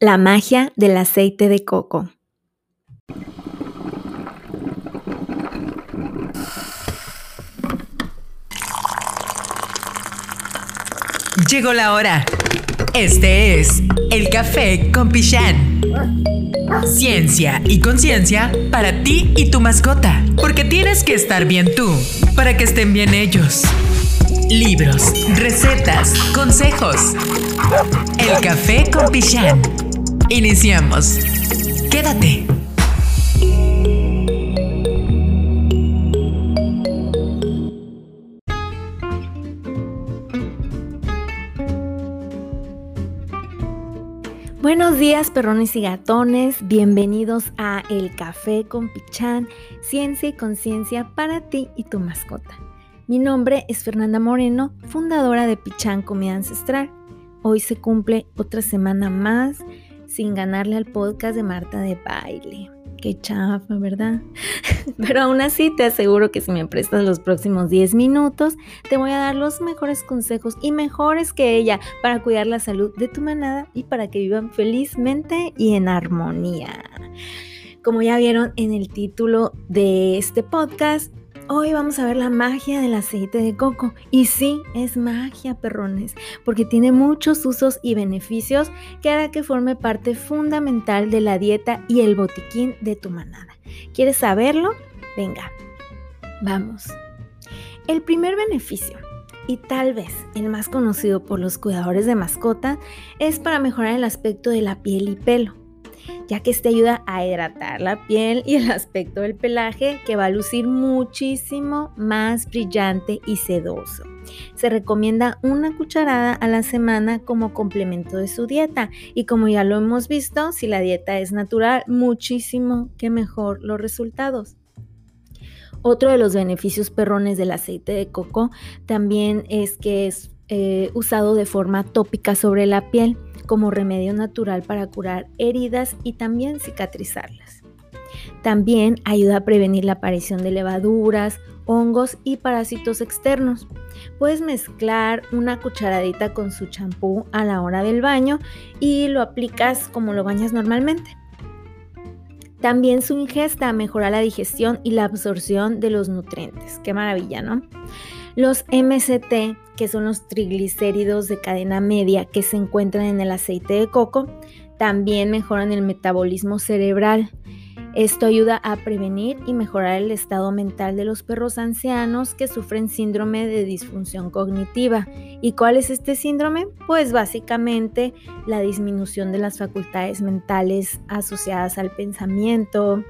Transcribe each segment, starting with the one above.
La magia del aceite de coco. Llegó la hora. Este es el café con Pichán. Ciencia y conciencia para ti y tu mascota. Porque tienes que estar bien tú para que estén bien ellos. Libros, recetas, consejos. El café con Pichán. Iniciamos. Quédate. Buenos días, perrones y gatones. Bienvenidos a El Café con Pichán, ciencia y conciencia para ti y tu mascota. Mi nombre es Fernanda Moreno, fundadora de Pichán Comida Ancestral. Hoy se cumple otra semana más sin ganarle al podcast de Marta de Baile. Qué chafa, ¿verdad? Pero aún así te aseguro que si me prestas los próximos 10 minutos, te voy a dar los mejores consejos y mejores que ella para cuidar la salud de tu manada y para que vivan felizmente y en armonía. Como ya vieron en el título de este podcast, Hoy vamos a ver la magia del aceite de coco. Y sí, es magia, perrones, porque tiene muchos usos y beneficios que hará que forme parte fundamental de la dieta y el botiquín de tu manada. ¿Quieres saberlo? Venga, vamos. El primer beneficio, y tal vez el más conocido por los cuidadores de mascota, es para mejorar el aspecto de la piel y pelo ya que este ayuda a hidratar la piel y el aspecto del pelaje que va a lucir muchísimo más brillante y sedoso. Se recomienda una cucharada a la semana como complemento de su dieta y como ya lo hemos visto, si la dieta es natural, muchísimo que mejor los resultados. Otro de los beneficios perrones del aceite de coco también es que es eh, usado de forma tópica sobre la piel como remedio natural para curar heridas y también cicatrizarlas. También ayuda a prevenir la aparición de levaduras, hongos y parásitos externos. Puedes mezclar una cucharadita con su champú a la hora del baño y lo aplicas como lo bañas normalmente. También su ingesta mejora la digestión y la absorción de los nutrientes. Qué maravilla, ¿no? Los MCT, que son los triglicéridos de cadena media que se encuentran en el aceite de coco, también mejoran el metabolismo cerebral. Esto ayuda a prevenir y mejorar el estado mental de los perros ancianos que sufren síndrome de disfunción cognitiva. ¿Y cuál es este síndrome? Pues básicamente la disminución de las facultades mentales asociadas al pensamiento,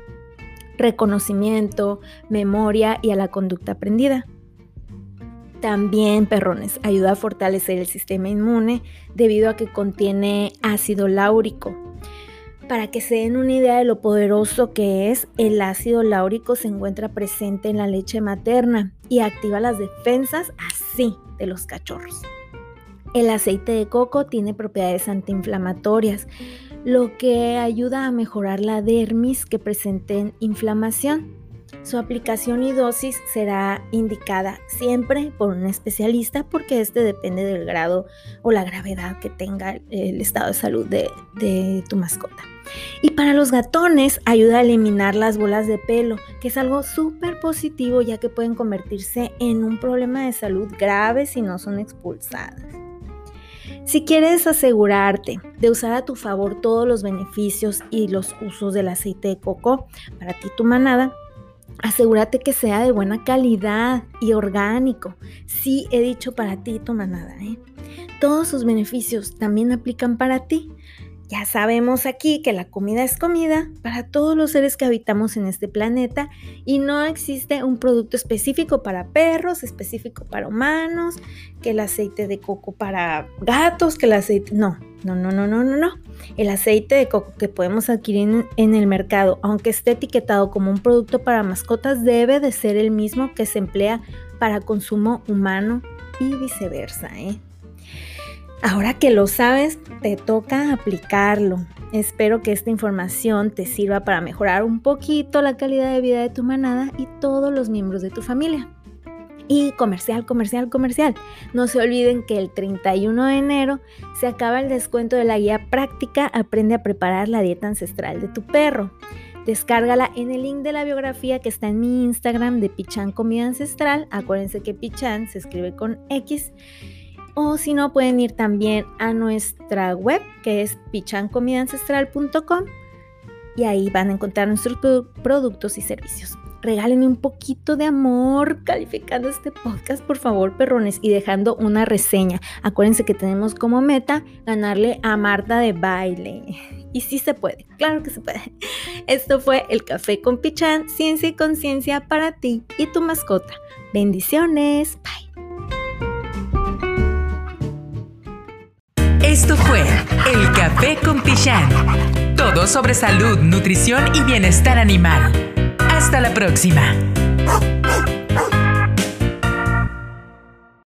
reconocimiento, memoria y a la conducta aprendida. También, perrones, ayuda a fortalecer el sistema inmune debido a que contiene ácido láurico. Para que se den una idea de lo poderoso que es, el ácido láurico se encuentra presente en la leche materna y activa las defensas así de los cachorros. El aceite de coco tiene propiedades antiinflamatorias, lo que ayuda a mejorar la dermis que presenten inflamación. Su aplicación y dosis será indicada siempre por un especialista porque este depende del grado o la gravedad que tenga el estado de salud de, tu mascota. Y para los gatones ayuda a eliminar las bolas de pelo, que es algo súper positivo ya que pueden convertirse en un problema de salud grave si no son expulsadas. Si quieres asegurarte de usar a tu favor todos los beneficios y los usos del aceite de coco para ti tu manada, Asegúrate que sea de buena calidad y orgánico. Sí, he dicho para ti tu manada. ¿eh? Todos sus beneficios también aplican para ti. Ya sabemos aquí que la comida es comida para todos los seres que habitamos en este planeta y no existe un producto específico para perros, específico para humanos, que el aceite de coco para gatos, que el aceite... No, no, no, no, no, no, no. El aceite de coco que podemos adquirir en el mercado, aunque esté etiquetado como un producto para mascotas, debe de ser el mismo que se emplea para consumo humano y viceversa, ¿eh? Ahora que lo sabes, te toca aplicarlo. Espero que esta información te sirva para mejorar un poquito la calidad de vida de tu manada y todos los miembros de tu familia. Y comercial, comercial, comercial. No se olviden que el 31 de enero se acaba el descuento de la guía práctica Aprende a preparar la dieta ancestral de tu perro. Descárgala en el link de la biografía que está en mi Instagram de Pichan Comida Ancestral. Acuérdense que Pichan se escribe con X. O si no, pueden ir también a nuestra web que es pichancomidancestral.com y ahí van a encontrar nuestros productos y servicios. Regálenme un poquito de amor calificando este podcast, por favor, perrones, y dejando una reseña. Acuérdense que tenemos como meta ganarle a Marta de baile. Y sí se puede, claro que se puede. Esto fue el Café con Pichán, ciencia y conciencia para ti y tu mascota. Bendiciones, bye. Esto fue el Café con Pichán. Todo sobre salud, nutrición y bienestar animal. Hasta la próxima.